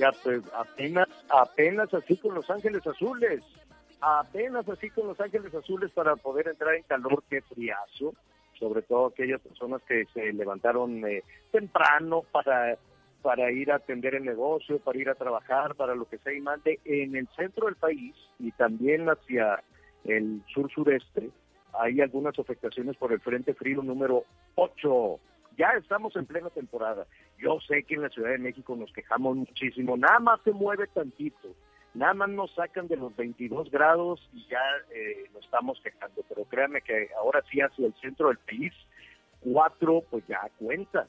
Ya, pues apenas, apenas así con Los Ángeles Azules. Apenas así con Los Ángeles Azules para poder entrar en calor, qué friazo. Sobre todo aquellas personas que se levantaron eh, temprano para, para ir a atender el negocio, para ir a trabajar, para lo que sea y mande en el centro del país y también hacia el sur-sureste. Hay algunas afectaciones por el Frente Frío número 8. Ya estamos en plena temporada. Yo sé que en la Ciudad de México nos quejamos muchísimo. Nada más se mueve tantito. Nada más nos sacan de los 22 grados y ya eh, nos estamos quejando. Pero créanme que ahora sí hacia el centro del país, 4 pues ya cuenta.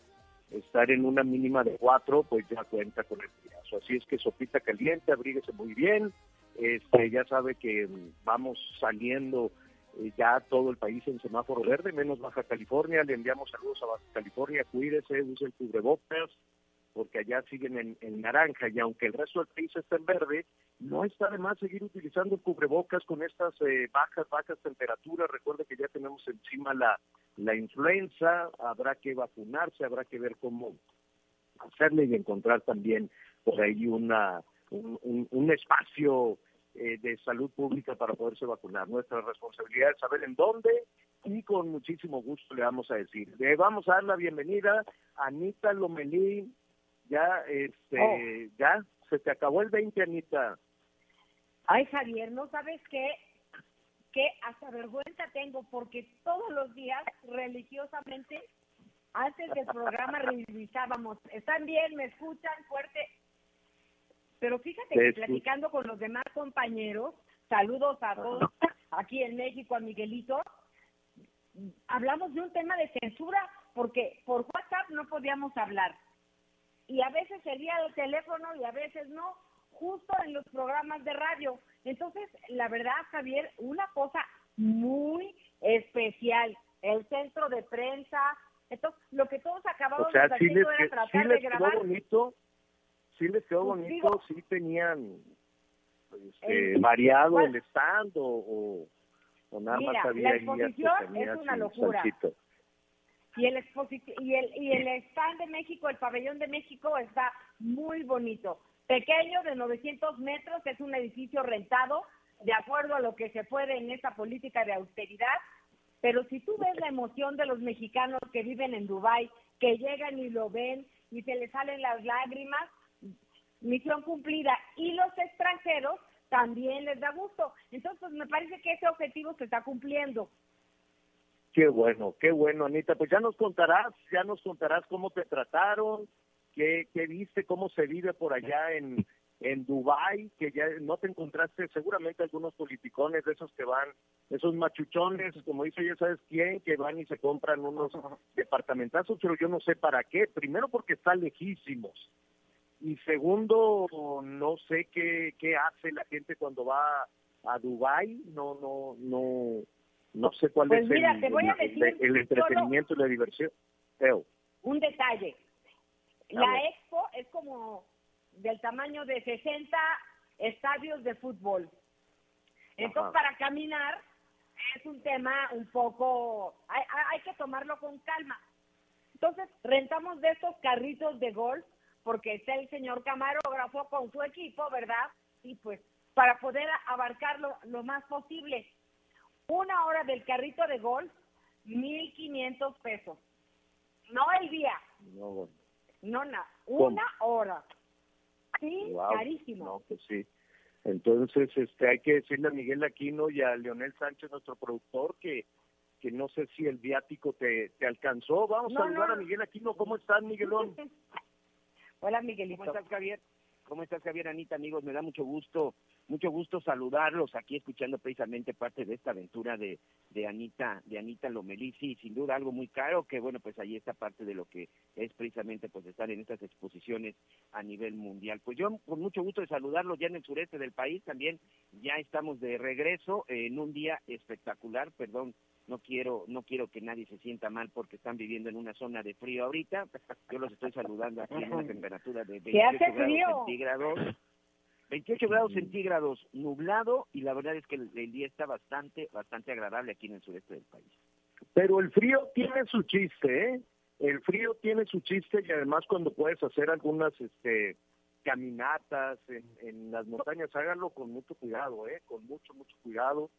Estar en una mínima de 4 pues ya cuenta con el friazo. Así es que sopita caliente, abríguese muy bien. Este, ya sabe que mm, vamos saliendo eh, ya todo el país en semáforo verde, menos Baja California. Le enviamos saludos a Baja California. Cuídese, use el cubrebocas, porque allá siguen en, en naranja. Y aunque el resto del país está en verde, no está de más seguir utilizando el cubrebocas con estas eh, bajas, bajas temperaturas. Recuerde que ya tenemos encima la, la influenza. Habrá que vacunarse, habrá que ver cómo hacerle y encontrar también por ahí una un, espacio eh, de salud pública para poderse vacunar. Nuestra responsabilidad es saber en dónde y con muchísimo gusto le vamos a decir. Le vamos a dar la bienvenida a Anita Lomelí. Ya, este, ya, se te acabó el 20, Anita. Ay, Javier, ¿no sabes qué? Que hasta vergüenza tengo porque todos los días religiosamente antes del programa revisábamos. ¿Están bien? ¿Me escuchan fuerte? Pero fíjate Te que platicando con los demás compañeros, saludos a todos aquí en México, a Miguelito, hablamos de un tema de censura porque por WhatsApp no podíamos hablar. Y a veces sería el teléfono y a veces no, justo en los programas de radio. Entonces, la verdad, Javier, una cosa muy especial, el centro de prensa, entonces, lo que todos acabamos O sea, sí les, haciendo era sí tratar de quedó grabar. bonito, sí les quedó Pues bonito, digo- sí tenían este, El- variado el stand o, o, nada Mira, más la había ahí exposición artesanías es una y locura. salsito. Y el, y, el, y el stand de México, el pabellón de México está muy bonito. Pequeño, de 900 metros, es un edificio rentado, de acuerdo a lo que se puede en esta política de austeridad. Pero si tú ves la emoción de los mexicanos que viven en Dubái, que llegan y lo ven y se les salen las lágrimas, misión cumplida. Y los extranjeros también les da gusto. Entonces, me parece que ese objetivo se está cumpliendo. Qué bueno, qué bueno, Anita. Pues ya nos contarás, ya nos contarás cómo te trataron, qué, qué viste, cómo se vive por allá en, en Dubái, que ya no te encontraste seguramente algunos politicones de esos que van, esos machuchones, como dice ya sabes quién, que van y se compran unos departamentazos, pero yo no sé para qué. Primero porque están lejísimos. Y segundo, no sé qué, qué hace la gente cuando va a Dubái, no, no, no, no sé cuál Pues es mira, el, te voy a el- decir el entretenimiento y la diversión. Teo. un detalle. La expo es como del tamaño de 60 estadios de fútbol. Entonces, Ajá. para caminar es un tema un poco, hay, hay- hay que tomarlo con calma. Entonces, rentamos de estos carritos de golf porque está el señor camarógrafo con su equipo, ¿verdad? Y pues para poder abarcar lo, más posible. Una hora del carrito de golf, 1.500 pesos. No el día, No, no ¿Cómo? una hora. Sí, Wow. carísimo. No, pues sí. Entonces, este, hay que decirle a Miguel Aquino y a Leonel Sánchez, nuestro productor, que, que no sé si el viático te, te alcanzó. Vamos No, a saludar no. a Miguel Aquino. ¿Cómo estás, Miguelón? Hola, Miguelito. ¿Cómo estás, Javier? ¿Cómo estás, Javier, Anita, amigos? Me da mucho gusto, mucho gusto saludarlos aquí escuchando precisamente parte de esta aventura de, de Anita, de Anita Lomelisi, sin duda algo muy caro, que bueno, pues ahí está parte de lo que es precisamente pues estar en estas exposiciones a nivel mundial. Pues yo con mucho gusto de saludarlos ya en el sureste del país también, ya estamos de regreso en un día espectacular, perdón, no quiero, no quiero que nadie se sienta mal porque están viviendo en una zona de frío ahorita, yo los estoy saludando aquí en una temperatura de ¿Qué 28 hace grados frío? centígrados. 28 grados centígrados nublado y la verdad es que el, el día está bastante, bastante agradable aquí en el sureste del país. Pero el frío tiene su chiste, ¿eh? El frío tiene su chiste y además cuando puedes hacer algunas este, caminatas en, en las montañas, háganlo con mucho cuidado, ¿eh? Con mucho, mucho cuidado.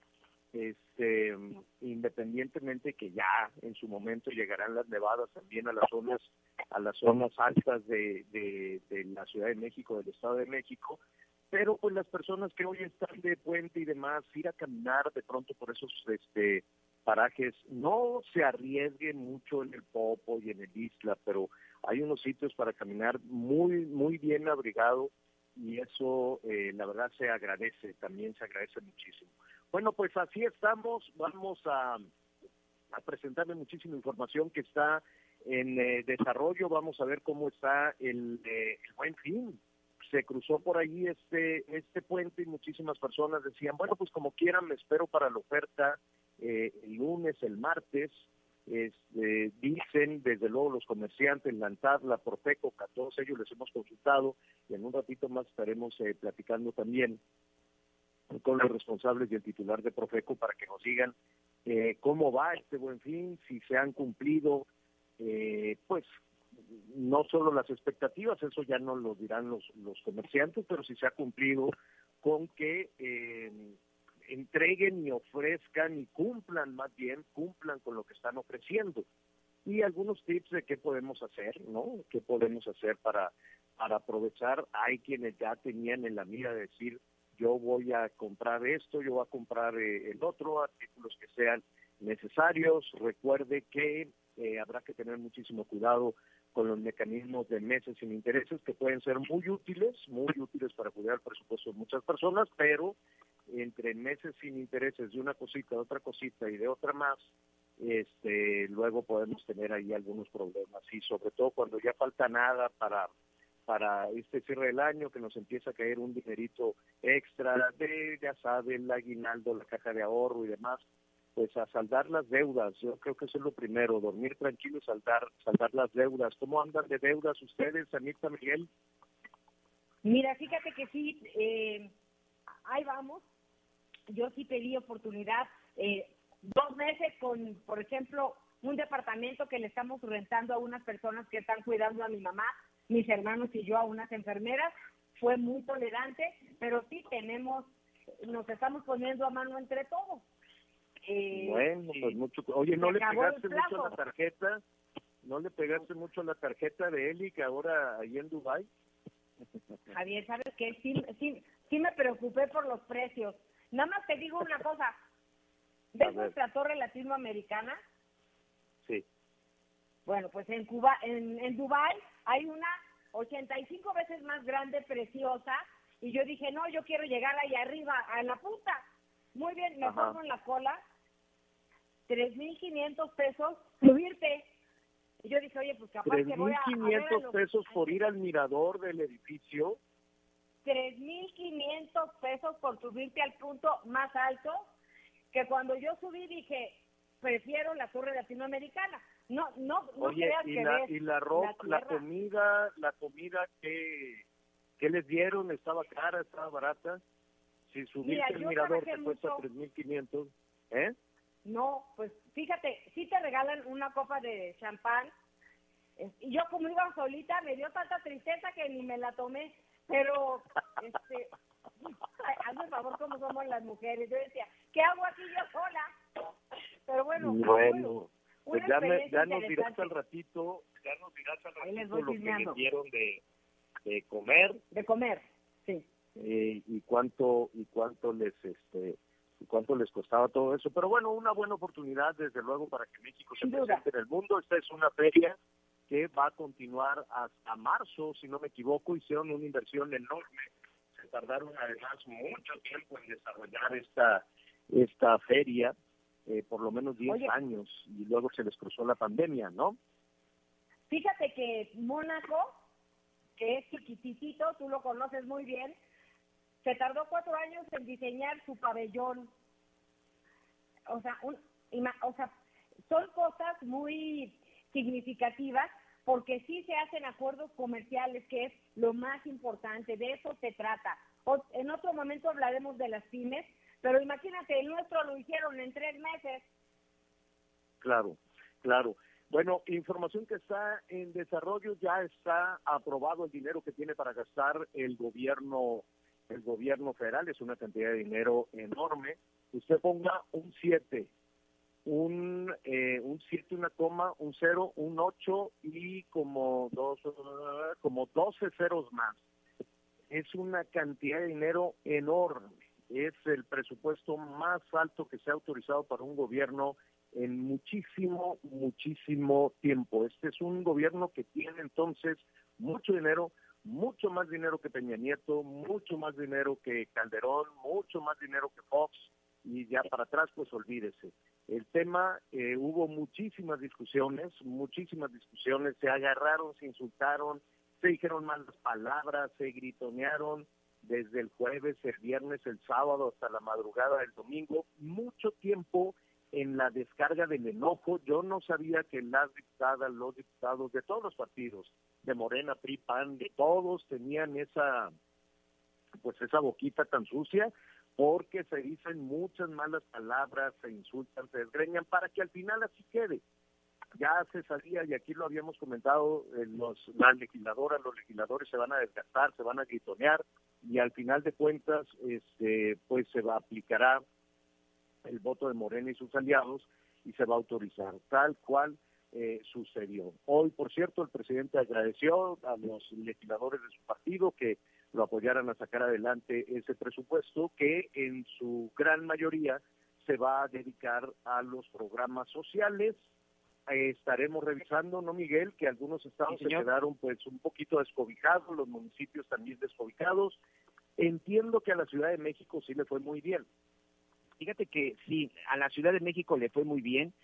Este, independientemente que ya en su momento llegarán las nevadas también a las zonas a las zonas altas de, de, la Ciudad de México, del Estado de México, pero pues las personas que hoy están de puente y demás, ir a caminar de pronto por esos este parajes, no se arriesguen mucho en el Popo y en el Isla, pero hay unos sitios para caminar muy, muy bien abrigado y eso eh, la verdad se agradece, también se agradece muchísimo. Bueno, pues así estamos, vamos a, a presentarle muchísima información que está en eh, desarrollo, vamos a ver cómo está el, eh, el buen fin. Se cruzó por ahí este, este puente y muchísimas personas decían, bueno, pues como quieran, me espero para la oferta eh, el lunes, el martes, este, dicen desde luego los comerciantes, la ANTAD, la a todos ellos les hemos consultado y en un ratito más estaremos eh, platicando también con los responsables y el titular de Profeco para que nos digan eh, cómo va este buen fin, si se han cumplido, eh, pues no solo las expectativas, eso ya no lo dirán los, los comerciantes, pero si se ha cumplido con que eh, entreguen y ofrezcan y cumplan más bien, cumplan con lo que están ofreciendo. Y algunos tips de qué podemos hacer, ¿no? ¿Qué podemos hacer para, para aprovechar? Hay quienes ya tenían en la mira de decir, yo voy a comprar esto, yo voy a comprar eh, el otro, artículos que sean necesarios. Recuerde que eh, habrá que tener muchísimo cuidado con los mecanismos de meses sin intereses que pueden ser muy útiles, muy útiles para cuidar el presupuesto de muchas personas, pero entre meses sin intereses de una cosita, de otra cosita y de otra más, este, luego podemos tener ahí algunos problemas y sobre todo cuando ya falta nada para para este cierre del año que nos empieza a caer un dinerito extra de, ya sabe, el aguinaldo, la caja de ahorro y demás, pues a saldar las deudas. Yo creo que eso es lo primero, dormir tranquilo y saldar, saldar las deudas. ¿Cómo andan de deudas ustedes, Anita Miguel? Mira, fíjate que sí, eh, ahí vamos. Yo sí pedí oportunidad, eh, dos meses con, por ejemplo, un departamento que le estamos rentando a unas personas que están cuidando a mi mamá, mis hermanos y yo a unas enfermeras. Fue muy tolerante, pero sí tenemos, nos estamos poniendo a mano entre todos. Eh, Bueno, pues mucho. Oye, ¿no le pegaste mucho a la tarjeta? ¿No le pegaste mucho a la tarjeta de Eli que ahora ahí en Dubai? Javier, ¿sabes qué? Sí, sí, sí me preocupé por los precios. Nada más te digo una cosa. ¿Ves nuestra torre latinoamericana? Sí. Bueno, pues en Cuba, en, en Dubai hay una 85 veces más grande, preciosa, y yo dije, no, yo quiero llegar ahí arriba, a la punta. Muy bien, me pongo en la cola, 3.500 pesos, subirte. Y yo dije, oye, pues capaz que voy a... a ver a 3.500 los- pesos por ir al mirador del edificio. 3.500 pesos por subirte al punto más alto, que cuando yo subí dije, prefiero la torre latinoamericana. No, no, no Oye, creas y que la, ves y la ropa, la, comida, la comida que, que les dieron, ¿estaba cara, estaba barata? Si Mira, al yo mirador te cuesta mucho. 3.500, ¿eh? No, pues fíjate, sí te regalan una copa de champán, Es- Y yo como iba solita, me dio tanta tristeza que ni me la tomé, pero, este, hazme favor como somos las mujeres. Yo decía, ¿qué hago aquí yo sola? Pero bueno, Bueno, pues ya, me- ya nos dirás al ratito, ya nos dirás al ratito lo que les dieron de, de comer de comer, sí. eh, y cuánto y cuánto les este y cuánto les costaba todo eso. Pero bueno, una buena oportunidad desde luego para que México se duda. presente en el mundo. Esta es una feria que va a continuar hasta marzo, si no me equivoco, hicieron una inversión enorme. Se tardaron además mucho tiempo en desarrollar esta esta feria, eh, por lo menos 10 Oye. años, y luego se les cruzó la pandemia, ¿no? Fíjate que Mónaco, que es chiquitito, tú lo conoces muy bien, se tardó cuatro años en diseñar su pabellón. O sea, un, o sea, son cosas muy significativas porque sí se hacen acuerdos comerciales, que es lo más importante, de eso se trata. O- en otro momento hablaremos de las pymes, pero imagínate, el nuestro lo hicieron en tres meses. Claro, claro. Bueno, información que está en desarrollo, ya está aprobado el dinero que tiene para gastar el gobierno, el gobierno federal, es una cantidad de dinero enorme. Usted ponga un 7, un eh, un 7, una coma, un 0, un 8 y como dos, como 12 ceros más. Es una cantidad de dinero enorme. Es el presupuesto más alto que se ha autorizado para un gobierno en muchísimo, muchísimo tiempo. Este es un gobierno que tiene entonces mucho dinero, mucho más dinero que Peña Nieto, mucho más dinero que Calderón, mucho más dinero que Fox, y ya para atrás, pues olvídese. El tema, eh, hubo muchísimas discusiones, muchísimas discusiones, se agarraron, se insultaron, se dijeron malas palabras, se gritonearon desde el jueves, el viernes, el sábado, hasta la madrugada del domingo, mucho tiempo en la descarga del enojo. Yo no sabía que las diputadas, los diputados de todos los partidos, de Morena, PRI, PAN, de todos tenían esa, pues esa boquita tan sucia, porque se dicen muchas malas palabras, se insultan, se desgreñan, para que al final así quede. Ya se sabía, y aquí lo habíamos comentado, eh, los, las legisladoras, los legisladores se van a desgastar, se van a gritonear, y al final de cuentas, este, pues se va a aplicará el voto de Morena y sus aliados y se va a autorizar, tal cual eh, sucedió. Hoy, por cierto, el presidente agradeció a los legisladores de su partido que lo apoyaran a sacar adelante ese presupuesto que en su gran mayoría se va a dedicar a los programas sociales. Eh, estaremos revisando, ¿no, Miguel? Que algunos estados Sí, se quedaron pues un poquito descobijados, los municipios también descobijados. Entiendo que a la Ciudad de México sí le fue muy bien. Fíjate que sí, a la Ciudad de México le fue muy bien.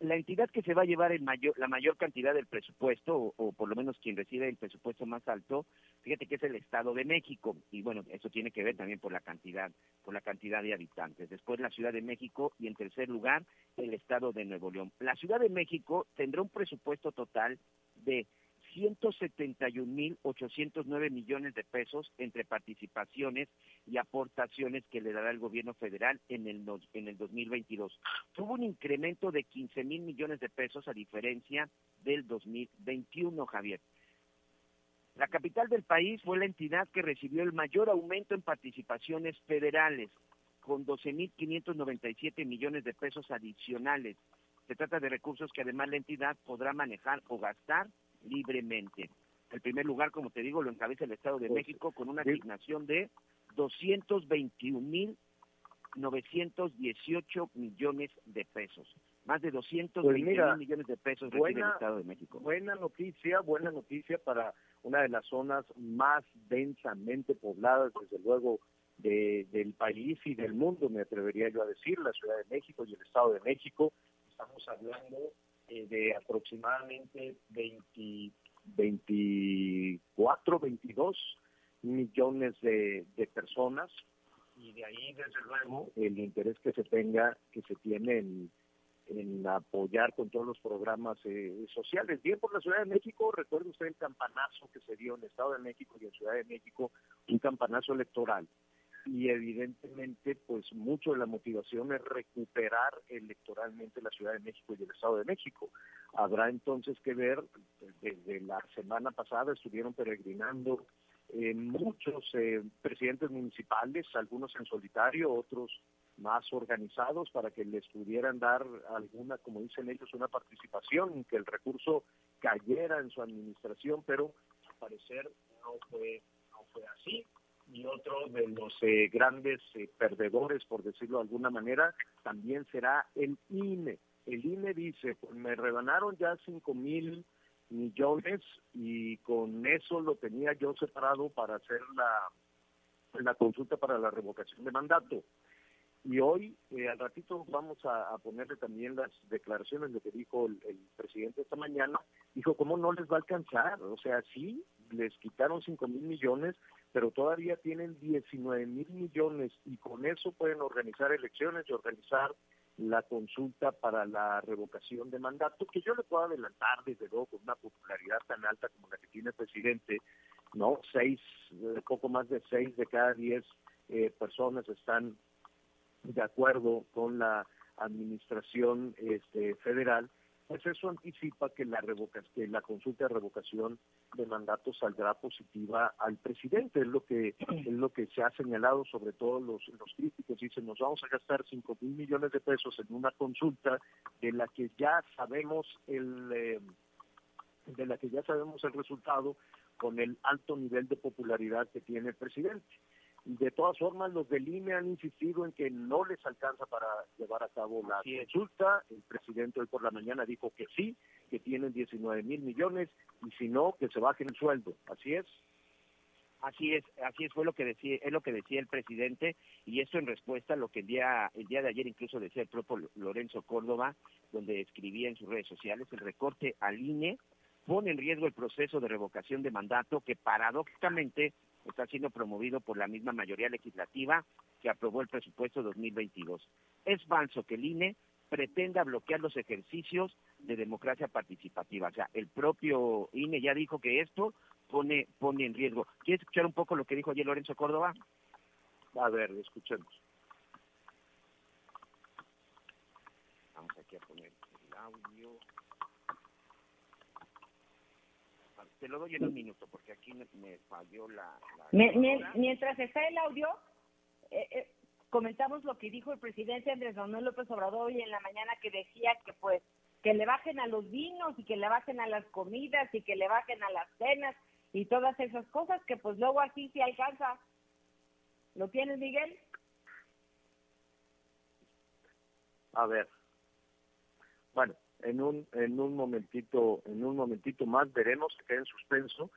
La entidad que se va a llevar el mayor, la mayor cantidad del presupuesto, o, o por lo menos quien recibe el presupuesto más alto, fíjate que es el Estado de México. Y bueno, eso tiene que ver también por la cantidad, por la cantidad de habitantes. Después la Ciudad de México y en tercer lugar el Estado de Nuevo León. La Ciudad de México tendrá un presupuesto total de 171.809 millones de pesos entre participaciones y aportaciones que le dará el gobierno federal en el, en el 2022. Tuvo un incremento de 15 mil millones de pesos a diferencia del 2021, Javier. La capital del país fue la entidad que recibió el mayor aumento en participaciones federales, con 12.597 millones de pesos adicionales. Se trata de recursos que además la entidad podrá manejar o gastar libremente. El primer lugar, como te digo, lo encabeza el Estado de México con una asignación de 221.918 millones de pesos. Más de 220 Pues millones de pesos recibe el buena- Estado de México. Buena noticia, buena noticia para una de las zonas más densamente pobladas, desde luego, de- del país y del mundo, me atrevería yo a decir, la Ciudad de México y el Estado de México. Estamos hablando eh, de aproximadamente 20, 24, 22 millones de, de personas y de ahí, desde luego, el interés que se tenga, que se tiene en en apoyar con todos los programas eh, sociales. Bien por la Ciudad de México, recuerde usted el campanazo que se dio en el Estado de México y en Ciudad de México, un campanazo electoral, y evidentemente pues mucho de la motivación es recuperar electoralmente la Ciudad de México y el Estado de México. Habrá entonces que ver, desde la semana pasada estuvieron peregrinando eh, muchos eh, presidentes municipales, algunos en solitario, otros más organizados para que les pudieran dar alguna, como dicen ellos, una participación, que el recurso cayera en su administración, pero al parecer no fue, no fue así y otro de los eh, grandes eh, perdedores, por decirlo de alguna manera, también será el INE. El INE dice, pues me rebanaron ya cinco mil millones y con eso lo tenía yo separado para hacer la, la consulta para la revocación de mandato. Y hoy, eh, al ratito, vamos a, ponerle también las declaraciones de que dijo el, el, presidente esta mañana. Dijo, ¿cómo no les va a alcanzar? O sea, sí, les quitaron cinco mil millones, pero todavía tienen 19 mil millones y con eso pueden organizar elecciones y organizar la consulta para la revocación de mandato, que yo le puedo adelantar desde luego con una popularidad tan alta como la que tiene el presidente, ¿no? Seis, poco más de seis de cada diez eh, personas están de acuerdo con la administración este, federal pues eso anticipa que la que la consulta de revocación de mandato saldrá positiva al presidente. Es lo que es lo que se ha señalado sobre todo los los críticos. Dicen nos vamos a gastar cinco mil millones de pesos en una consulta de la que ya sabemos el eh, de la que ya sabemos el resultado con el alto nivel de popularidad que tiene el presidente de todas formas, los del INE han insistido en que no les alcanza para llevar a cabo la consulta. El presidente hoy por la mañana dijo que sí, que tienen 19 mil millones y si no, que se bajen el sueldo. Así es. Así es, así es fue lo que decía, es lo que decía el presidente y esto en respuesta a lo que el día el día de ayer incluso decía el propio Lorenzo Córdoba, donde escribía en sus redes sociales el recorte al INE pone en riesgo el proceso de revocación de mandato que paradójicamente está siendo promovido por la misma mayoría legislativa que aprobó el presupuesto 2022. Es falso que el INE pretenda bloquear los ejercicios de democracia participativa. O sea, el propio INE ya dijo que esto pone, pone en riesgo. ¿Quieres escuchar un poco lo que dijo ayer Lorenzo Córdoba? A ver, escuchemos. Vamos aquí a poner el audio. Te lo doy en un minuto porque aquí me, falló la... mientras está el audio, eh, eh, comentamos lo que dijo el presidente Andrés Manuel López Obrador hoy en la mañana que decía que pues que le bajen a los vinos y que le bajen a las comidas y que le bajen a las cenas y todas esas cosas que pues luego así se alcanza. ¿Lo tienes, Miguel? A ver. Bueno, en un en un momentito en un momentito más veremos que queda en suspenso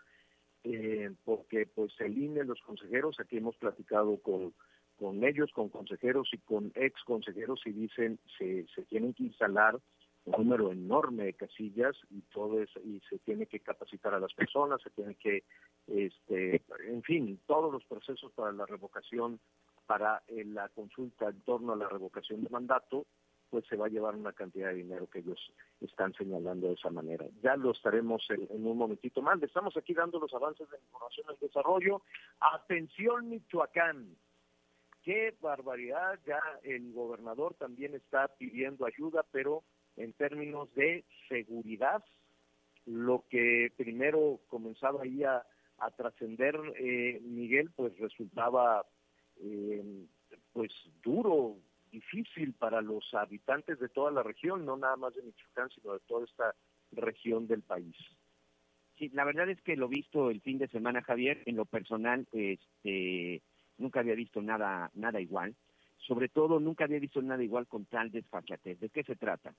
eh, porque pues el INE los consejeros aquí hemos platicado con con ellos con consejeros y con ex consejeros y dicen se se tienen que instalar un número enorme de casillas y todo eso, y se tiene que capacitar a las personas se tiene que este en fin todos los procesos para la revocación para eh, la consulta en torno a la revocación de mandato pues se va a llevar una cantidad de dinero que ellos están señalando de esa manera. Ya lo estaremos en, un momentito más. estamos aquí dando los avances de información y desarrollo. Atención Michoacán. Qué barbaridad. Ya el gobernador también está pidiendo ayuda, pero en términos de seguridad, lo que primero comenzaba ahí a, trascender eh, Miguel, pues resultaba eh, pues duro, difícil para los habitantes de toda la región, no nada más de Michoacán, sino de toda esta región del país. Sí, la verdad es que lo visto el fin de semana, Javier, en lo personal, este, nunca había visto nada, nada igual. Sobre todo, nunca había visto nada igual con tal desfachatez. ¿De qué se trata?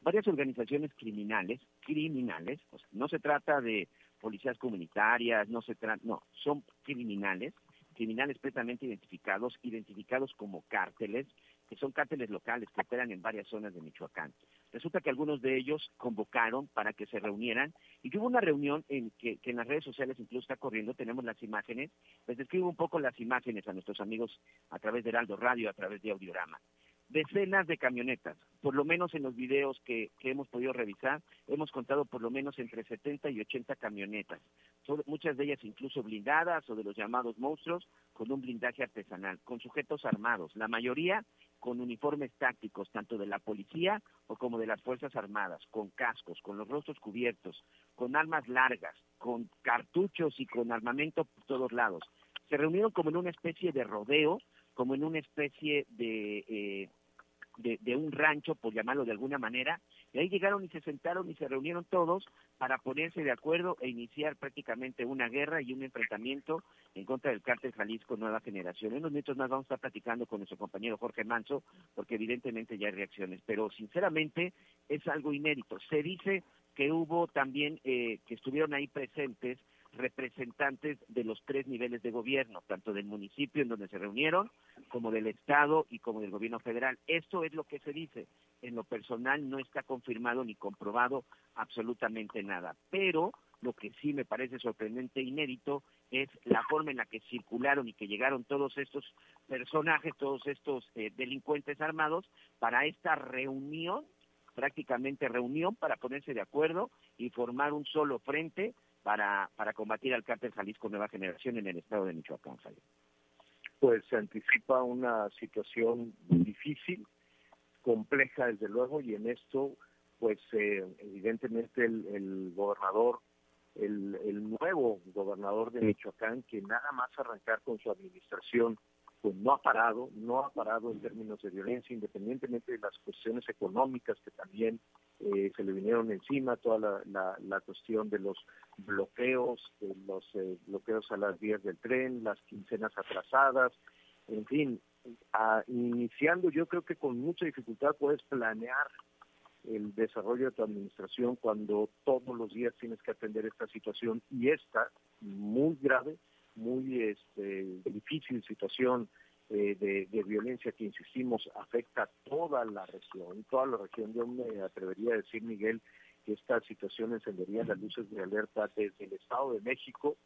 Varias organizaciones criminales, criminales, no se trata de policías comunitarias, no se trata, no, son criminales, criminales precisamente identificados, identificados como cárteles, que son cárteles locales que operan en varias zonas de Michoacán. Resulta que algunos de ellos convocaron para que se reunieran y hubo una reunión en que, en las redes sociales incluso está corriendo, tenemos las imágenes, les describo un poco las imágenes a nuestros amigos a través de Heraldo Radio, a través de Audiorama decenas de camionetas. Por lo menos en los videos que, que, hemos podido revisar, hemos contado por lo menos entre 70 y 80 camionetas. muchas de ellas incluso blindadas o de los llamados monstruos, con un blindaje artesanal, con sujetos armados, la mayoría con uniformes tácticos, tanto de la policía o como de las Fuerzas Armadas, con cascos, con los rostros cubiertos, con armas largas, con cartuchos y con armamento por todos lados. Se reunieron como en una especie de rodeo, como en una especie de, eh, de, de un rancho, por llamarlo de alguna manera, y ahí llegaron y se sentaron y se reunieron todos para ponerse de acuerdo e iniciar prácticamente una guerra y un enfrentamiento en contra del cártel Jalisco Nueva Generación. En unos minutos más vamos a estar platicando con nuestro compañero Jorge Manso, porque evidentemente ya hay reacciones, pero sinceramente es algo inédito. Se dice que hubo también, eh, que estuvieron ahí presentes representantes de los tres niveles de gobierno, tanto del municipio en donde se reunieron, como del Estado y como del gobierno federal. Esto es lo que se dice. En lo personal no está confirmado ni comprobado absolutamente nada. Pero lo que sí me parece sorprendente e inédito es la forma en la que circularon y que llegaron todos estos personajes, todos estos eh, delincuentes armados para esta reunión, prácticamente reunión para ponerse de acuerdo y formar un solo frente para, para combatir al cártel Jalisco Nueva Generación en el estado de Michoacán, Javier. Pues se anticipa una situación difícil, compleja desde luego, y en esto, pues eh, evidentemente el, el gobernador, el, el nuevo gobernador de Michoacán, que nada más arrancar con su administración, pues no ha parado, no ha parado en términos de violencia, independientemente de las cuestiones económicas que también eh, se le vinieron encima, toda la, la, la cuestión de los bloqueos, de los eh, bloqueos a las vías del tren, las quincenas atrasadas, en fin, a, iniciando yo creo que con mucha dificultad puedes planear el desarrollo de tu administración cuando todos los días tienes que atender esta situación y esta muy grave muy este, difícil situación eh, de, violencia que, insistimos, afecta a toda la región, toda la región. Yo me atrevería a decir, Miguel, que esta situación encendería las luces de alerta desde el Estado de México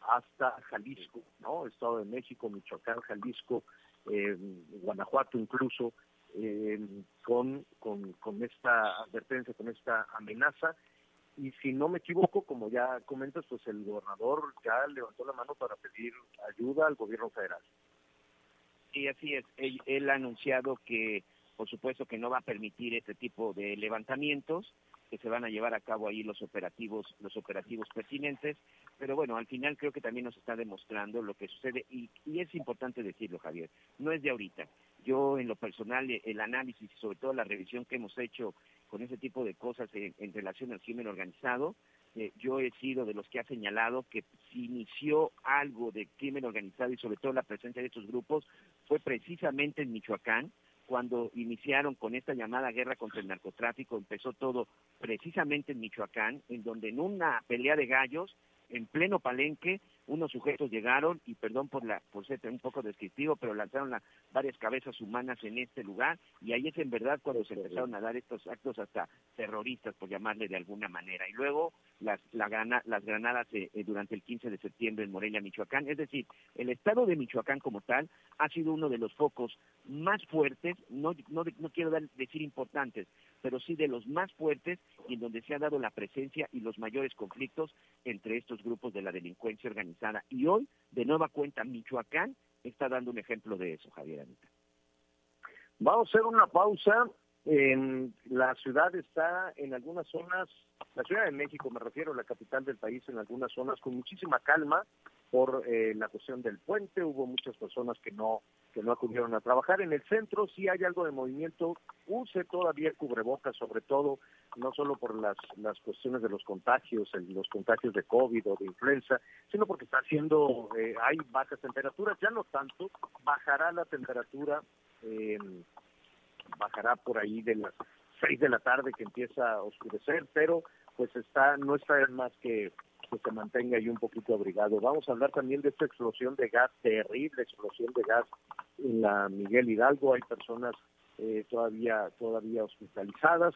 hasta Jalisco, ¿no? Estado de México, Michoacán, Jalisco, eh, Guanajuato incluso, eh, con, con, con esta advertencia, con esta amenaza y si no me equivoco, como ya comentas, pues el gobernador ya levantó la mano para pedir ayuda al gobierno federal. Sí, así es. Él, ha anunciado que, por supuesto, que no va a permitir este tipo de levantamientos, que se van a llevar a cabo ahí los operativos, los operativos pertinentes. Pero bueno, al final creo que también nos está demostrando lo que sucede y, y es importante decirlo, Javier. No es de ahorita. Yo, en lo personal, el análisis y sobre todo la revisión que hemos hecho con ese tipo de cosas en relación al crimen organizado, eh, yo he sido de los que ha señalado que si inició algo de crimen organizado y sobre todo la presencia de estos grupos fue precisamente en Michoacán, cuando iniciaron con esta llamada guerra contra el narcotráfico, empezó todo precisamente en Michoacán, en donde en una pelea de gallos, en pleno palenque, unos sujetos llegaron y perdón por la por ser un poco descriptivo, pero lanzaron la, varias cabezas humanas en este lugar y ahí es en verdad cuando se empezaron a dar estos actos hasta terroristas, por llamarle de alguna manera. Y luego las, la grana, las granadas eh, eh, durante el 15 de septiembre en Morelia, Michoacán. Es decir, el estado de Michoacán como tal ha sido uno de los focos más fuertes, no, no, no quiero dar, decir importantes, pero sí de los más fuertes y en donde se ha dado la presencia y los mayores conflictos entre estos grupos de la delincuencia organizada. Y hoy, de nueva cuenta, Michoacán está dando un ejemplo de eso, Javier Anita. Vamos a hacer una pausa. En la ciudad está en algunas zonas, la Ciudad de México, me refiero la capital del país, en algunas zonas con muchísima calma por eh, la cuestión del puente. Hubo muchas personas que no que no acudieron a trabajar. En el centro sí hay algo de movimiento. Use todavía cubrebocas, sobre todo, no solo por las, las cuestiones de los contagios, los contagios de COVID o de influenza, sino porque está haciendo, eh, hay bajas temperaturas, ya no tanto, bajará la temperatura. Eh, bajará por ahí de las seis de la tarde que empieza a oscurecer, pero pues está no está más que que se mantenga ahí un poquito abrigado. Vamos a hablar también de esta explosión de gas, terrible explosión de gas en la Miguel Hidalgo. Hay personas eh, todavía todavía hospitalizadas.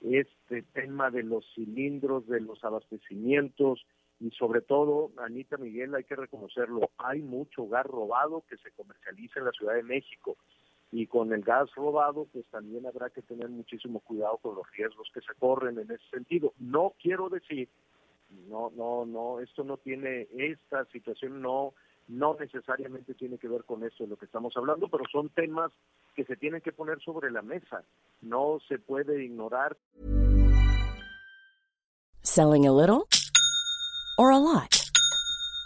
Este tema de los cilindros, de los abastecimientos y sobre todo, Anita Miguel, hay que reconocerlo, hay mucho gas robado que se comercializa en la Ciudad de México y con el gas robado, pues también habrá que tener muchísimo cuidado con los riesgos que se corren en ese sentido. No quiero decir No, no, no, esto no tiene, esta situación no, no necesariamente tiene que ver con esto de lo que estamos hablando, pero son temas que se tienen que poner sobre la mesa. No se puede ignorar. Selling a little or a lot?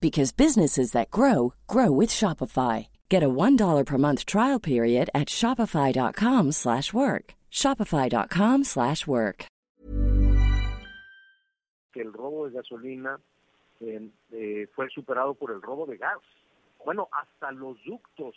because businesses that grow grow with Shopify. Get a $1 per month trial period at Shopify.com slash work. Shopify.com slash work. el robo de gasolina eh, eh, fue superado por el robo de gas. Bueno, hasta los ductos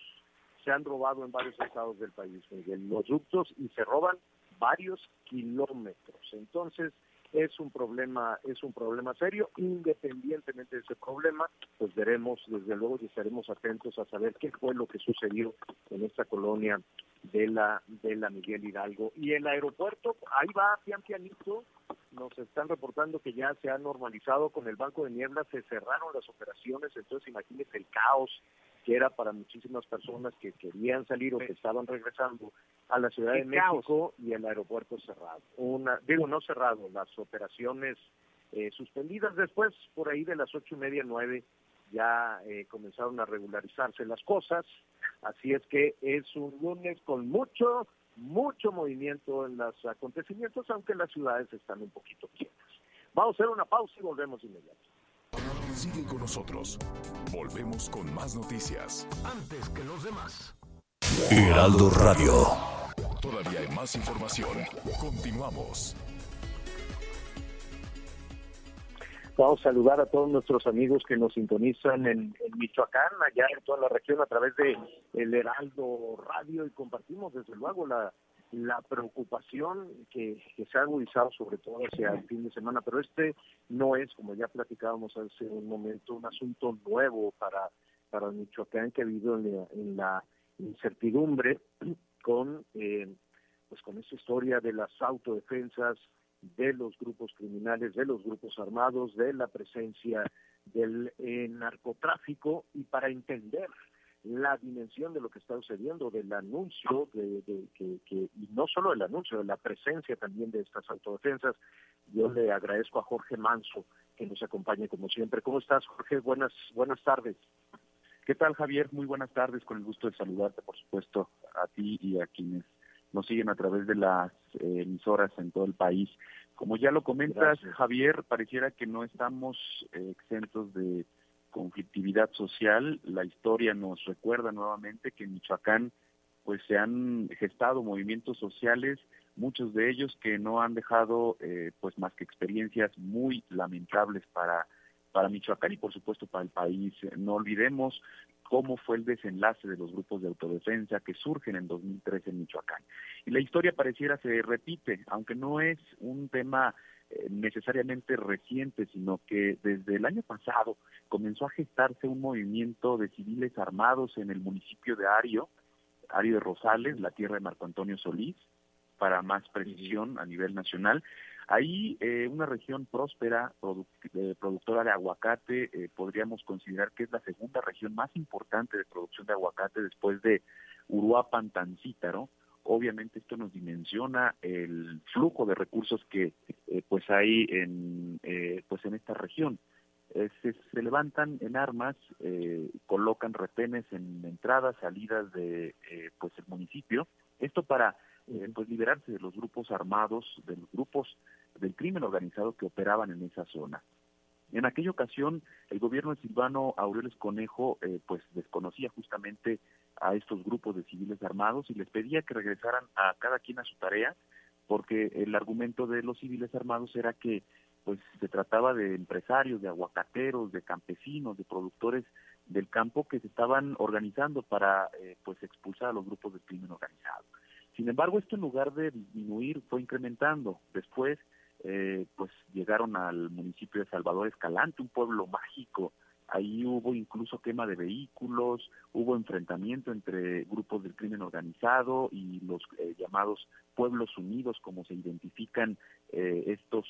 se han robado en varios estados del país, Miguel. Los ductos y se roban varios kilómetros. Entonces, es un problema, es un problema serio. Independientemente de ese problema, pues veremos, desde luego, y estaremos atentos a saber qué fue lo que sucedió en esta colonia de la de la Miguel Hidalgo. Y el aeropuerto, ahí va pian pianito, nos están reportando que ya se ha normalizado con el Banco de Niebla, se cerraron las operaciones, entonces imagínense el caos que era para muchísimas personas que querían salir o que estaban regresando a la Ciudad de. México y el aeropuerto cerrado. Una, digo, no cerrado, las operaciones eh, suspendidas después, por ahí de las ocho y media, nueve, ya eh, comenzaron a regularizarse las cosas. Así es que es un lunes con mucho, mucho movimiento en los acontecimientos, aunque las ciudades están un poquito quietas. Vamos a hacer una pausa y volvemos inmediato. Sigue con nosotros. Volvemos con más noticias. Antes que los demás. Heraldo Radio. Todavía hay más información. Continuamos. Vamos a saludar a todos nuestros amigos que nos sintonizan en, Michoacán, allá en toda la región a través de el Heraldo Radio y compartimos desde luego la, la preocupación que, que se ha agudizado sobre todo hacia el fin de semana, pero este no es, como ya platicábamos hace un momento, un asunto nuevo para, para Michoacán que ha habido en la, en la incertidumbre con eh, pues con esa historia de las autodefensas de los grupos criminales, de los grupos armados, de la presencia del eh, narcotráfico y para entender la dimensión de lo que está sucediendo, del anuncio, de, de- que, que- y no solo el anuncio, de la presencia también de estas autodefensas. Yo le agradezco a Jorge Manso que nos acompañe como siempre. ¿Cómo estás, Jorge? Buenas, buenas tardes. ¿Qué tal, Javier? Muy buenas tardes, con el gusto de saludarte, por supuesto, a ti y a quienes nos siguen a través de las eh, emisoras en todo el país. Como ya lo comentas, Gracias. Javier, pareciera que no estamos eh, exentos de conflictividad social. La historia nos recuerda nuevamente que en Michoacán pues se han gestado movimientos sociales, muchos de ellos que no han dejado eh, pues más que experiencias muy lamentables para para Michoacán y por supuesto para el país. No olvidemos cómo fue el desenlace de los grupos de autodefensa que surgen en 2013 en Michoacán. Y la historia pareciera se repite, aunque no es un tema eh, necesariamente reciente, sino que desde el año pasado comenzó a gestarse un movimiento de civiles armados en el municipio de Ario, Ario de Rosales, la tierra de Marco Antonio Solís, para más precisión a nivel nacional. Ahí eh, una región próspera, eh, productora de aguacate, eh, podríamos considerar que es la segunda región más importante de producción de aguacate después de Uruapan, Tancítaro. Obviamente esto nos dimensiona el flujo de recursos que eh, pues hay en eh, pues en esta región. Se, se levantan en armas, colocan retenes en entradas, salidas de pues el municipio. Esto para eh, pues liberarse de los grupos armados, de los grupos del crimen organizado que operaban en esa zona. En aquella ocasión, el gobierno de Silvano Aureoles Conejo eh, pues desconocía justamente a estos grupos de civiles armados y les pedía que regresaran a cada quien a su tarea, porque el argumento de los civiles armados era que pues se trataba de empresarios, de aguacateros, de campesinos, de productores del campo que se estaban organizando para eh, pues expulsar a los grupos del crimen organizado. Sin embargo, esto en lugar de disminuir fue incrementando. Después, eh, pues llegaron al municipio de Salvador Escalante, un pueblo mágico. Ahí hubo incluso quema de vehículos, hubo enfrentamiento entre grupos del crimen organizado y los eh, llamados pueblos unidos, como se identifican eh, estos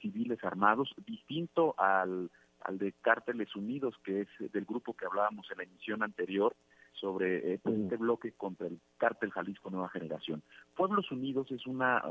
civiles armados, distinto al, al de Cárteles Unidos, que es del grupo que hablábamos en la emisión anterior, sobre pues, este bloque contra el cártel Jalisco Nueva Generación. Pueblos Unidos es una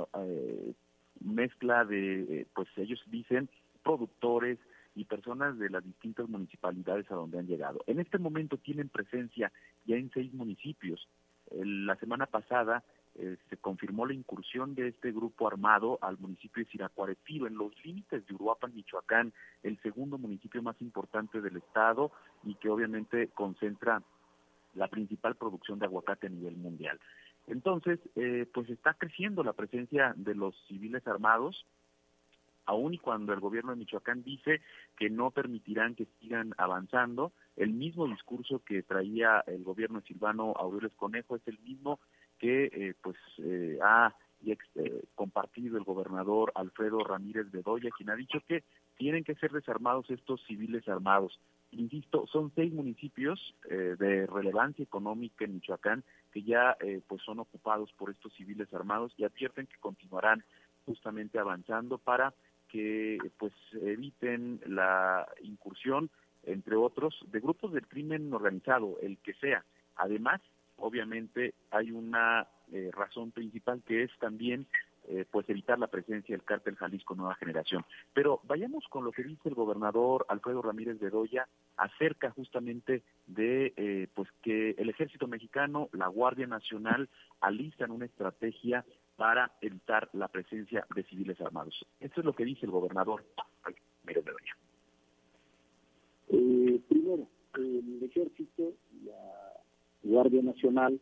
mezcla de, eh, pues ellos dicen, productores y personas de las distintas municipalidades a donde han llegado. En este momento tienen presencia ya en seis municipios. La semana pasada eh, se confirmó la incursión de este grupo armado al municipio de Siracuaretiro, en los límites de Uruapan, Michoacán, el segundo municipio más importante del estado y que obviamente concentra la principal producción de aguacate a nivel mundial. Entonces, eh, pues está creciendo la presencia de los civiles armados, aun y cuando el gobierno de Michoacán dice que no permitirán que sigan avanzando, el mismo discurso que traía el gobierno Silvano Aureoles Conejo es el mismo que eh, pues eh, ha compartido el gobernador Alfredo Ramírez Bedoya, quien ha dicho que tienen que ser desarmados estos civiles armados. Insisto, son seis municipios eh, de relevancia económica en Michoacán que ya eh, pues son ocupados por estos civiles armados y advierten que continuarán justamente avanzando para que pues eviten la incursión, entre otros, de grupos del crimen organizado, el que sea. Además, obviamente hay una eh, razón principal que es también eh, pues evitar la presencia del cártel Jalisco Nueva Generación. Pero vayamos con lo que dice el gobernador Alfredo Ramírez Bedoya acerca justamente de eh, pues que el Ejército Mexicano, la Guardia Nacional alistan una estrategia para evitar la presencia de civiles armados. Esto es lo que dice el gobernador Ramírez Bedoya. Eh, primero, el Ejército, la Guardia Nacional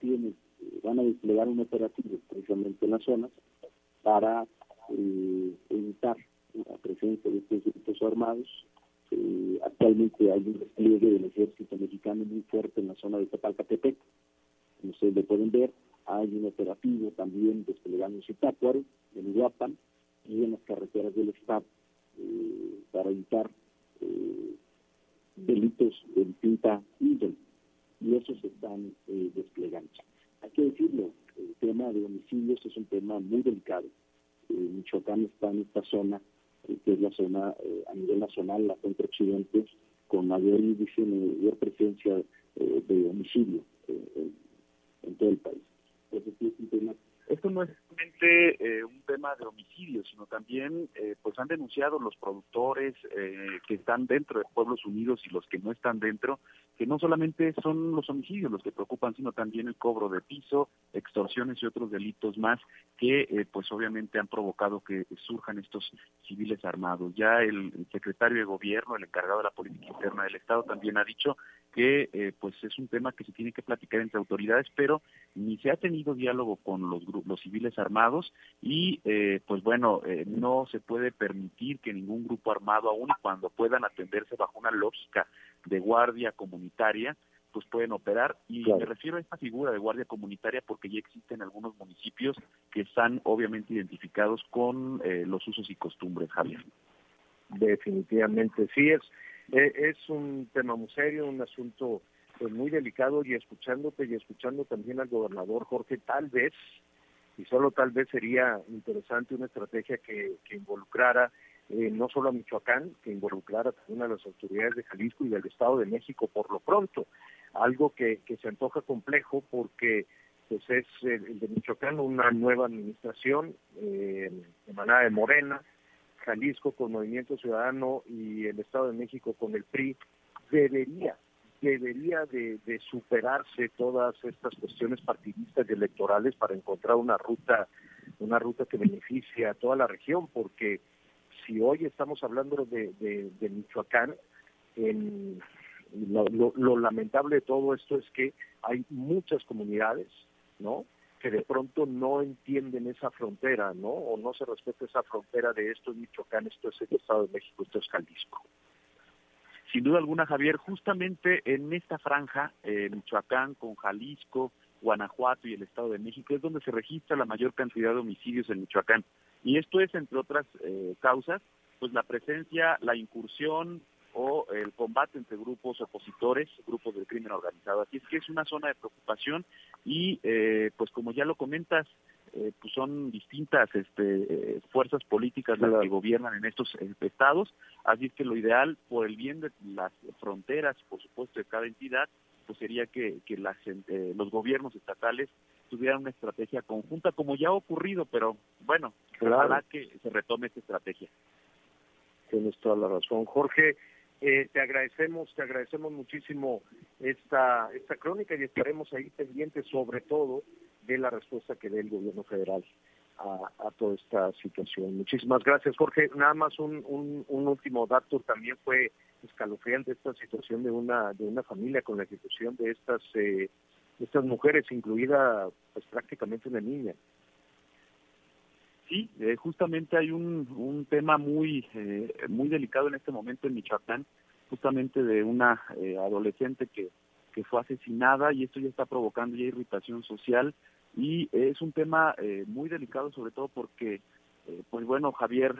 tiene van a desplegar un operativo precisamente en las zonas para eh, evitar la presencia de estos grupos armados. Eh, actualmente hay un despliegue del ejército mexicano muy fuerte en la zona de Tepalcatepec. Como ustedes le pueden ver, hay un operativo también desplegando en Zitácuaro, en Uruapan y en las carreteras del Estado eh, para evitar delitos de distinta índole. Y eso se están desplegando hay que decirlo, el tema de homicidios es un tema muy delicado. Eh, Michoacán está en esta zona, eh, que es la zona eh, a nivel nacional, la centro occidente, con mayor índice, mayor presencia de homicidio en todo el país. Entonces, es un tema esto no es solamente eh, un tema de homicidio, sino también eh, pues han denunciado los productores eh, que están dentro de Pueblos Unidos y los que no están dentro, que no solamente son los homicidios los que preocupan, sino también el cobro de piso, extorsiones y otros delitos más que pues obviamente han provocado que surjan estos civiles armados. Ya el, secretario de gobierno, el encargado de la política interna del Estado también ha dicho que pues es un tema que se tiene que platicar entre autoridades, pero ni se ha tenido diálogo con los los civiles armados y eh, pues bueno, eh, no se puede permitir que ningún grupo armado, aun cuando puedan atenderse bajo una lógica de guardia comunitaria, pues pueden operar. Y me refiero a esta figura de guardia comunitaria porque ya existen algunos municipios que están obviamente identificados con eh, los usos y costumbres, Javier. Definitivamente, sí, es, es un tema muy serio, un asunto pues, muy delicado y escuchándote y escuchando también al gobernador Jorge, tal vez y solo tal vez sería interesante una estrategia que, involucrara eh, no solo a Michoacán, que involucrara también a las autoridades de Jalisco y del Estado de México por lo pronto, algo que, se antoja complejo porque pues es el, de Michoacán una nueva administración eh, emanada de Morena, Jalisco con Movimiento Ciudadano y el Estado de México con el PRI, debería debería de, superarse todas estas cuestiones partidistas y electorales para encontrar una ruta una ruta que beneficie a toda la región porque si hoy estamos hablando de, de, Michoacán lo, lamentable de todo esto es que hay muchas comunidades no que de pronto no entienden esa frontera no o no se respeta esa frontera de esto es Michoacán esto es el Estado de México esto es Jalisco sin duda alguna, Javier, justamente en esta franja, en Michoacán, con Jalisco, Guanajuato y el Estado de México, es donde se registra la mayor cantidad de homicidios en Michoacán. Y esto es, entre otras eh, causas, pues la presencia, la incursión o el combate entre grupos opositores, grupos del crimen organizado. Así es que es una zona de preocupación y, eh, pues como ya lo comentas, eh, pues son distintas este, fuerzas políticas las que gobiernan en estos estados, así es que lo ideal, por el bien de las fronteras, por supuesto, de cada entidad, pues sería que, que las, los gobiernos estatales tuvieran una estrategia conjunta, como ya ha ocurrido, pero bueno, ojalá que se retome esta estrategia. Tienes toda la razón, Jorge. Eh, te agradecemos, te agradecemos muchísimo esta esta crónica y estaremos ahí pendientes, sobre todo de la respuesta que dé el gobierno federal a, a toda esta situación. Muchísimas gracias, Jorge. Nada más un, un, último dato también fue escalofriante esta situación de una de una familia con la ejecución de estas eh, estas mujeres, incluida pues prácticamente una niña. Sí, eh, justamente hay un, un tema muy eh, muy delicado en este momento en Michoacán, justamente de una eh, adolescente que, que fue asesinada y esto ya está provocando ya irritación social. Y es un tema muy delicado sobre todo porque, pues bueno, Javier,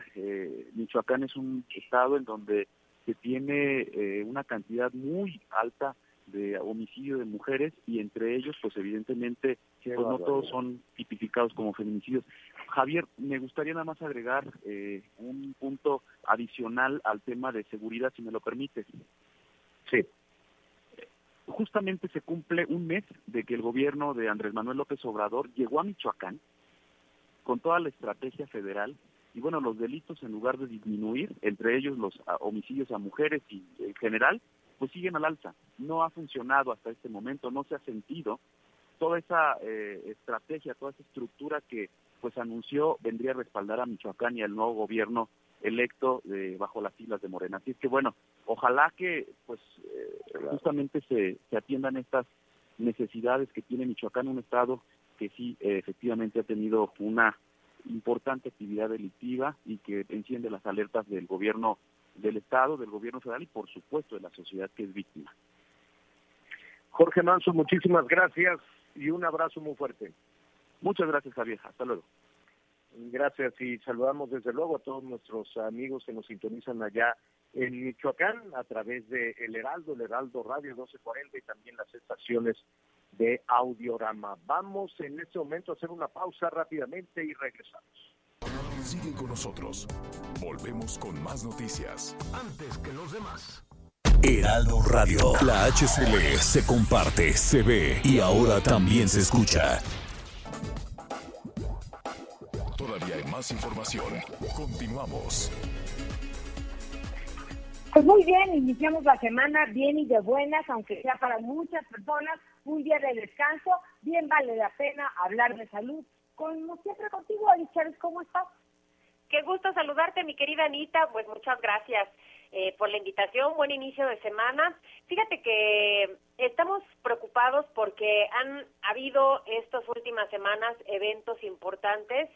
Michoacán es un estado en donde se tiene una cantidad muy alta de homicidio de mujeres y entre ellos, pues evidentemente, pues no todos son tipificados como feminicidios. Javier, me gustaría nada más agregar eh, un punto adicional al tema de seguridad, si me lo permites. Sí. Justamente se cumple un mes de que el gobierno de Andrés Manuel López Obrador llegó a Michoacán con toda la estrategia federal y bueno, los delitos en lugar de disminuir, entre ellos los ah, homicidios a mujeres y en general, pues siguen al alza. No ha funcionado hasta este momento, no se ha sentido toda esa eh, estrategia, toda esa estructura que pues anunció vendría a respaldar a Michoacán y al nuevo gobierno electo de, bajo las siglas de Morena. Así es que bueno, ojalá que pues eh, justamente se, se atiendan estas necesidades que tiene Michoacán, un estado que sí eh, efectivamente ha tenido una importante actividad delictiva y que enciende las alertas del gobierno del Estado, del gobierno federal y por supuesto de la sociedad que es víctima. Jorge Manso, muchísimas gracias y un abrazo muy fuerte. Muchas gracias, Javier. Hasta luego. Gracias y saludamos desde luego a todos nuestros amigos que nos sintonizan allá en Michoacán a través de El Heraldo, El Heraldo Radio 1240 y también las estaciones de Audiorama. Vamos en este momento a hacer una pausa rápidamente y regresamos. Sigue con nosotros. Volvemos con más noticias. Antes que los demás. Heraldo Radio. La HCL se comparte, se ve y ahora también se escucha. Todavía hay más información. Continuamos. Pues muy bien, iniciamos la semana bien y de buenas, aunque sea para muchas personas un día de descanso. Bien vale la pena hablar de salud. Como siempre contigo, Alicia, ¿cómo estás? Qué gusto saludarte, mi querida Anita. Pues muchas gracias eh, por la invitación. Buen inicio de semana. Fíjate que estamos preocupados porque han habido estas últimas semanas eventos importantes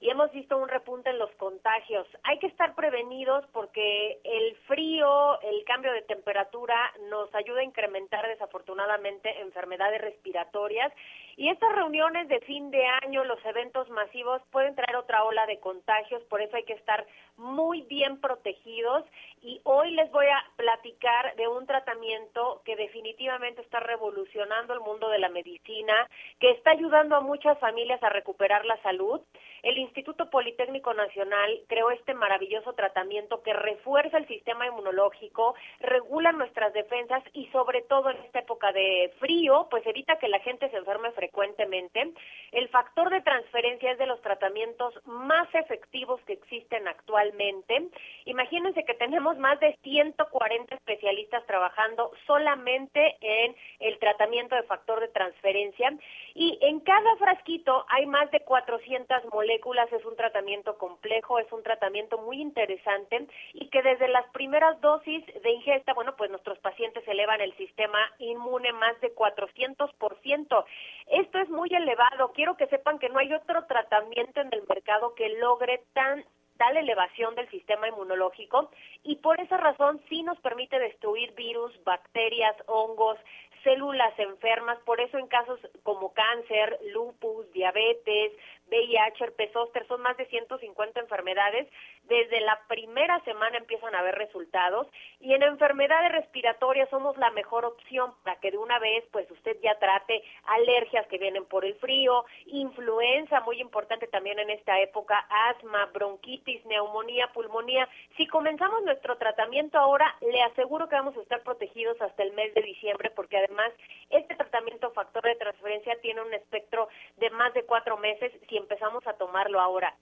y hemos visto un repunte en los contagios. Hay que estar prevenidos porque el frío, el cambio de temperatura nos ayuda a incrementar desafortunadamente enfermedades respiratorias y estas reuniones de fin de año, los eventos masivos pueden traer otra ola de contagios, por eso hay que estar muy bien protegidos y hoy les voy a platicar de un tratamiento que definitivamente está revolucionando el mundo de la medicina, que está ayudando a muchas familias a recuperar la salud. El Instituto Politécnico Nacional creó este maravilloso tratamiento que refuerza el sistema inmunológico, regula nuestras defensas y sobre todo en esta época de frío, pues evita que la gente se enferme frecuentemente. El factor de transferencia es de los tratamientos más efectivos que existen actualmente. Imagínense que tenemos más de 140 especialistas trabajando solamente en el tratamiento de factor de transferencia y en cada frasquito hay más de 400 moléculas, es un tratamiento complejo, es un tratamiento muy interesante y que desde las primeras dosis de ingesta, bueno, pues nuestros pacientes elevan el sistema inmune más de 400%. Esto es muy elevado. Quiero que sepan que no hay otro tratamiento en el mercado que logre tan tal elevación del sistema inmunológico y por esa razón sí nos permite destruir virus, bacterias, hongos, células enfermas, por eso en casos como cáncer, lupus, diabetes, VIH, herpes zóster, son más de 150 enfermedades. Desde la primera semana empiezan a haber resultados y en enfermedades respiratorias somos la mejor opción para que de una vez pues usted ya trate alergias que vienen por el frío, influenza, muy importante también en esta época, asma, bronquitis, neumonía, pulmonía. Si comenzamos nuestro tratamiento ahora, le aseguro que vamos a estar protegidos hasta el mes de diciembre porque además este tratamiento factor de transferencia tiene un espectro de más de cuatro meses si empezamos a tomarlo ahora.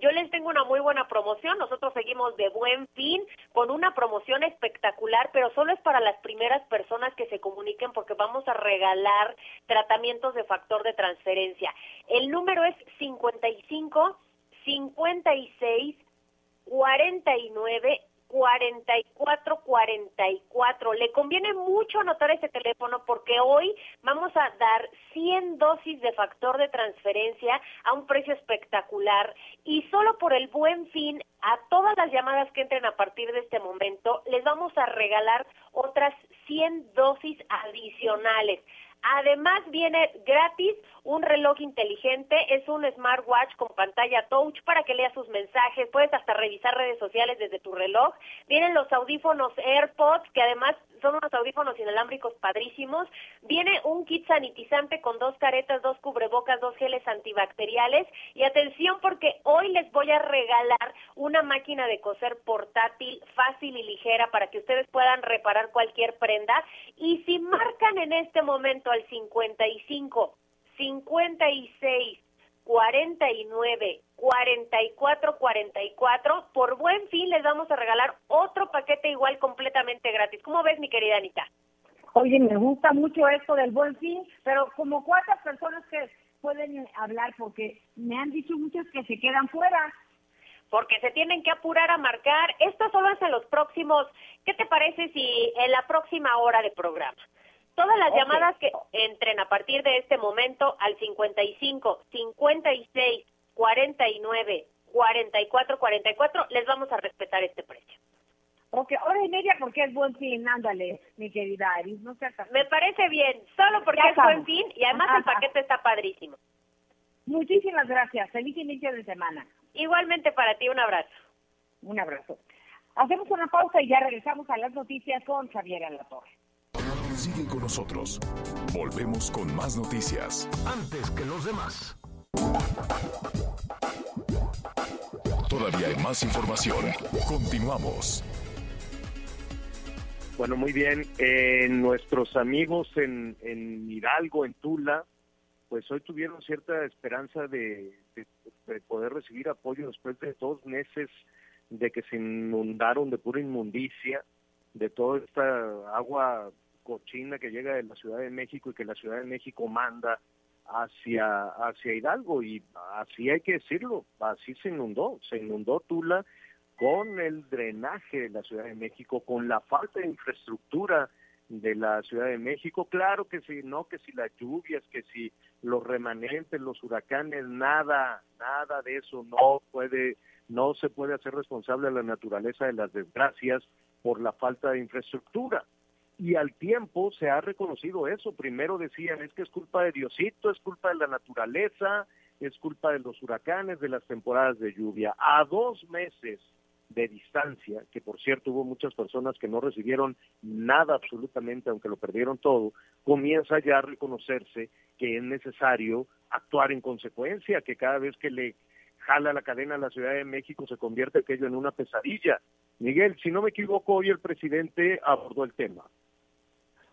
Yo les tengo una muy buena promoción. Nosotros seguimos de buen fin con una promoción espectacular, pero solo es para las primeras personas que se comuniquen porque vamos a regalar tratamientos de factor de transferencia. El número es 55 56 49 44 44. Le conviene mucho anotar ese teléfono porque hoy vamos a dar 100 dosis de factor de transferencia a un precio espectacular y solo por el buen fin a todas las llamadas que entren a partir de este momento les vamos a regalar otras 100 dosis adicionales. Además viene gratis un reloj inteligente, es un smartwatch con pantalla touch para que lea sus mensajes, puedes hasta revisar redes sociales desde tu reloj. Vienen los audífonos AirPods, que además son unos audífonos inalámbricos padrísimos. Viene un kit sanitizante con dos caretas, dos cubrebocas, dos geles antibacteriales. Y atención porque hoy les voy a regalar una máquina de coser portátil fácil y ligera para que ustedes puedan reparar cualquier prenda. Y si marcan en este momento al 55 56 49 44 44 por buen fin les vamos a regalar otro paquete igual completamente gratis. ¿Cómo ves mi querida Anita? Oye, me gusta mucho esto del buen fin, pero como cuántas personas que pueden hablar porque me han dicho muchas que se quedan fuera. Porque se tienen que apurar a marcar. Esto solo es en los próximos. ¿Qué te parece si en la próxima hora de programa? Todas las llamadas que entren a partir de este momento al 55 56 49 44 44 les vamos a respetar este precio. Ok, hora y media porque es buen fin, ándale, mi querida Aris, no seas así. Me parece bien, solo porque Ya es buen fin y además el paquete está padrísimo. Muchísimas gracias, feliz inicio de semana. Igualmente para ti, un abrazo. Un abrazo. Hacemos una pausa y ya regresamos a las noticias con Javier Alatorre. Sigue con nosotros. Volvemos con más noticias. Antes que los demás. Todavía hay más información. Continuamos. Bueno, muy bien. Eh, nuestros amigos en, en Hidalgo, en Tula, pues hoy tuvieron cierta esperanza de, de- de poder recibir apoyo después de dos meses de que se inundaron de pura inmundicia, de toda esta agua cochina que llega de la Ciudad de México y que la Ciudad de México manda hacia, hacia Hidalgo. Y así hay que decirlo, así se inundó, se inundó Tula con el drenaje de la Ciudad de México, con la falta de infraestructura de la Ciudad de México. Claro que si no, que si las lluvias, que si los remanentes, los huracanes, nada, nada de eso no puede, no se puede hacer responsable a la naturaleza de las desgracias por la falta de infraestructura. Y al tiempo se ha reconocido eso. Primero decían, es que es culpa de Diosito, es culpa de la naturaleza, es culpa de los huracanes, de las temporadas de lluvia. A dos meses de distancia, que por cierto hubo muchas personas que no recibieron nada absolutamente, aunque lo perdieron todo, comienza ya a reconocerse que es necesario actuar en consecuencia, que cada vez que le jala la cadena a la Ciudad de México se convierte aquello en una pesadilla. Miguel, si no me equivoco, hoy el presidente abordó el tema.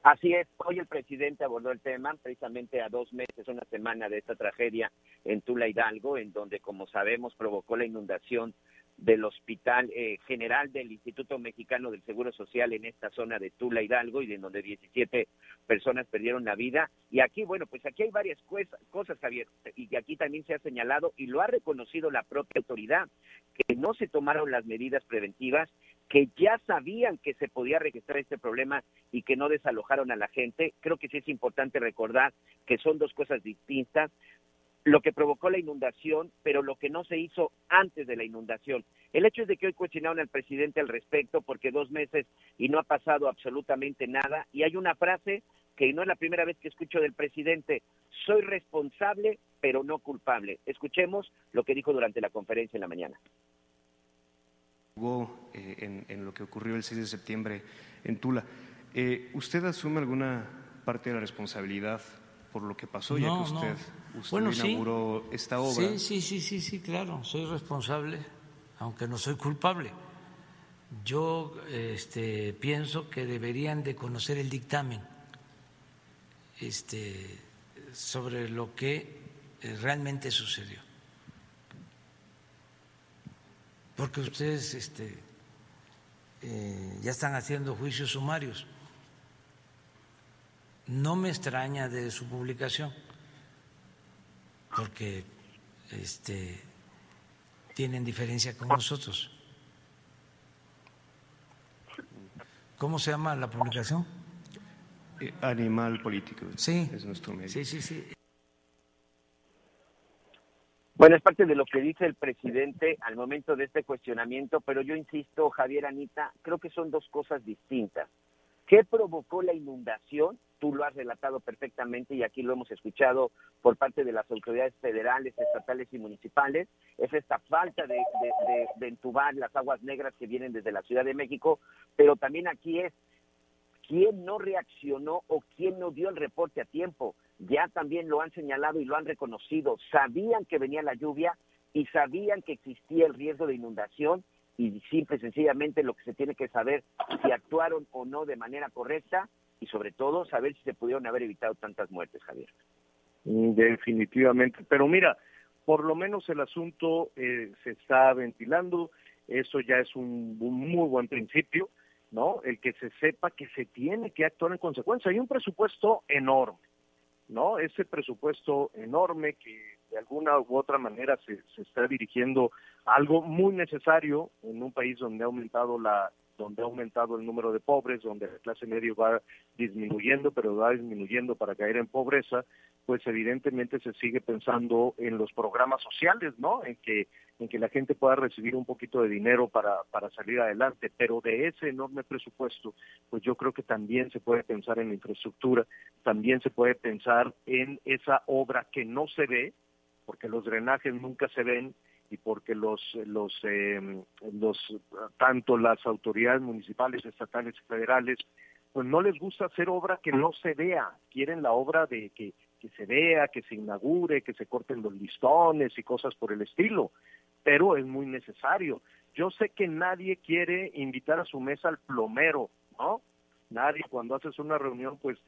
Así es, hoy el presidente abordó el tema, precisamente a dos meses, una semana de esta tragedia en Tula Hidalgo, en donde, como sabemos, provocó la inundación del Hospital eh, General del Instituto Mexicano del Seguro Social en esta zona de Tula Hidalgo y en donde 17 personas perdieron la vida. Y aquí, bueno, pues aquí hay varias cosas, Javier, y aquí también se ha señalado y lo ha reconocido la propia autoridad, que no se tomaron las medidas preventivas, que ya sabían que se podía registrar este problema y que no desalojaron a la gente. Creo que sí es importante recordar que son dos cosas distintas lo que provocó la inundación, pero lo que no se hizo antes de la inundación. El hecho es de que hoy cuestionaron al presidente al respecto porque dos meses y no ha pasado absolutamente nada. Y hay una frase que no es la primera vez que escucho del presidente, soy responsable, pero no culpable. Escuchemos lo que dijo durante la conferencia en la mañana. Eh, en, en lo que ocurrió el 6 de septiembre en Tula. Eh, ¿Usted asume alguna parte de la responsabilidad por lo que pasó, ya que no. Usted, Bueno, sí. inauguró esta obra? Sí, sí, sí, sí, sí, claro, soy responsable, aunque no soy culpable. Yo este, pienso que deberían de conocer el dictamen este, sobre lo que eh, realmente sucedió. Porque ustedes este, eh, ya están haciendo juicios sumarios. No me extraña de su publicación, porque este, tienen diferencia con nosotros. ¿Cómo se llama la publicación? Eh, Animal Político. Sí. Es nuestro medio. Sí, sí, sí. Bueno, es parte de lo que dice el presidente al momento de este cuestionamiento, pero yo insisto, Javier Anita, creo que son dos cosas distintas. ¿Qué provocó la inundación? Tú lo has relatado perfectamente y aquí lo hemos escuchado por parte de las autoridades federales, estatales y municipales. Es esta falta de, de- de- de entubar las aguas negras que vienen desde la Ciudad de México, pero también aquí es quién no reaccionó o quién no dio el reporte a tiempo. Ya también lo han señalado y lo han reconocido. Sabían que venía la lluvia y sabían que existía el riesgo de inundación y simple y sencillamente lo que se tiene que saber si actuaron o no de manera correcta y sobre todo saber si se pudieron haber evitado tantas muertes, Javier. Mm, Definitivamente. Pero mira, por lo menos el asunto eh, se está ventilando. Eso ya es un, un muy buen principio, ¿no? El que se sepa que se tiene que actuar en consecuencia. Hay un presupuesto enorme, ¿no? Ese presupuesto enorme que de alguna u otra manera se, se está dirigiendo algo muy necesario en un país donde ha aumentado la donde ha aumentado el número de pobres, donde la clase media va disminuyendo, pero va disminuyendo para caer en pobreza, pues evidentemente se sigue pensando en los programas sociales, ¿no? En que en que la gente pueda recibir un poquito de dinero para, para salir adelante, pero de ese enorme presupuesto, pues yo creo que también se puede pensar en la infraestructura, también se puede pensar en esa obra que no se ve, porque los drenajes nunca se ven y porque los los eh, los tanto las autoridades municipales, estatales y federales pues no les gusta hacer obra que no se vea, quieren la obra de que que se vea, que se inaugure, que se corten los listones y cosas por el estilo, pero es muy necesario. Yo sé que nadie quiere invitar a su mesa al plomero, ¿no? Nadie cuando haces una reunión, pues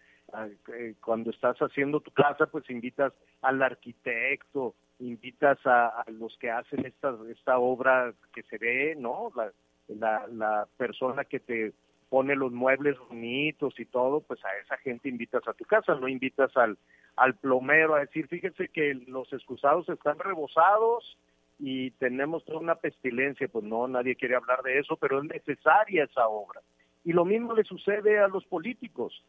cuando estás haciendo tu casa, pues invitas al arquitecto, invitas a, los que hacen esta, esta obra que se ve, ¿no? La, la, la persona que te pone los muebles bonitos y todo, pues a esa gente invitas a tu casa, no invitas al, al plomero a decir, fíjense que los excusados están rebosados y tenemos toda una pestilencia, pues no, nadie quiere hablar de eso, pero es necesaria esa obra. Y lo mismo le sucede a los políticos,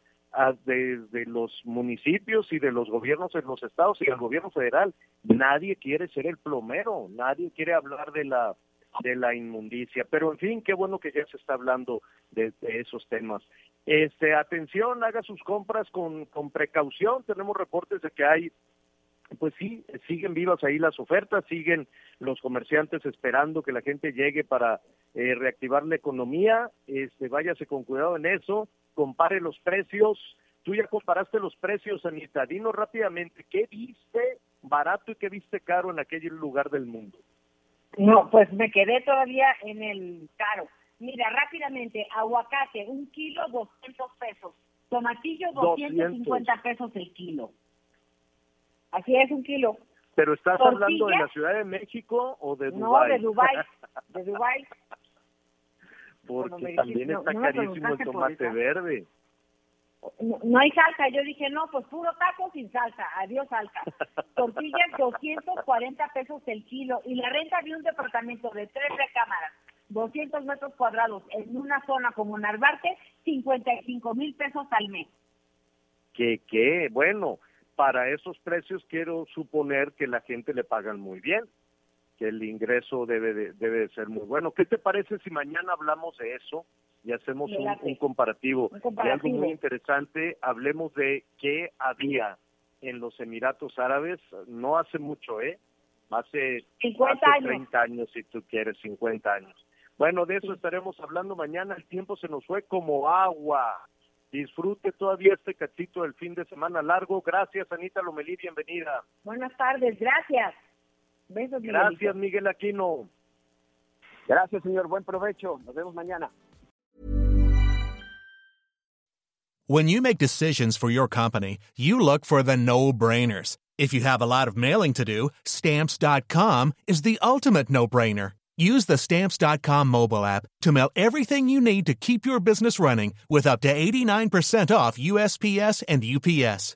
desde los municipios y de los gobiernos en los estados y el gobierno federal. Nadie quiere ser el plomero, nadie quiere hablar de la de la inmundicia, pero en fin, qué bueno que ya se está hablando de, de esos temas. Este, atención, haga sus compras con, con precaución. Tenemos reportes de que hay pues sí, siguen vivas ahí las ofertas, siguen los comerciantes esperando que la gente llegue para eh, reactivar la economía. Este, váyase con cuidado en eso, compare los precios. Tú ya comparaste los precios, Anita. Dinos rápidamente, ¿qué viste barato y qué viste caro en aquel lugar del mundo? No, pues me quedé todavía en el caro. Mira, rápidamente, aguacate, un kilo, 200 pesos. Tomatillo, 250 pesos el kilo. Así es, un kilo. ¿Pero estás hablando de la Ciudad de México o de No, Dubái? de Dubái. De Dubái. Porque también está no- carísimo el tomate verde. No, no hay salsa. Yo dije, no, pues puro taco sin salsa. Adiós salsa. Tortillas, 240 pesos el kilo. Y la renta de un departamento de tres recámaras, 200 metros cuadrados, en una zona como Narvarte, 55 mil pesos al mes. que qué bueno para esos precios quiero suponer que la gente le pagan muy bien que el ingreso debe de, debe de ser muy bueno qué te parece si mañana hablamos de eso y hacemos un, late. un comparativo de algo comparativo. muy interesante hablemos de qué había en los Emiratos Árabes, no hace mucho, ¿eh? Hace, 50 hace años. 30 años, si tú quieres, 50 años. Bueno, de eso estaremos hablando mañana. El tiempo se nos fue como agua. Disfrute todavía este cachito del fin de semana largo. Gracias, Anita Lomelí, bienvenida. Buenas tardes, gracias. Besos, Gracias, Miguel Aquino. Gracias, señor. Buen provecho. Nos vemos mañana. When you make decisions for your company, you look for the no-brainers. If you have a lot of mailing to do, stamps.com is the ultimate no-brainer. Use the stamps.com mobile app to mail everything you need to keep your business running with up to 89% off USPS and UPS.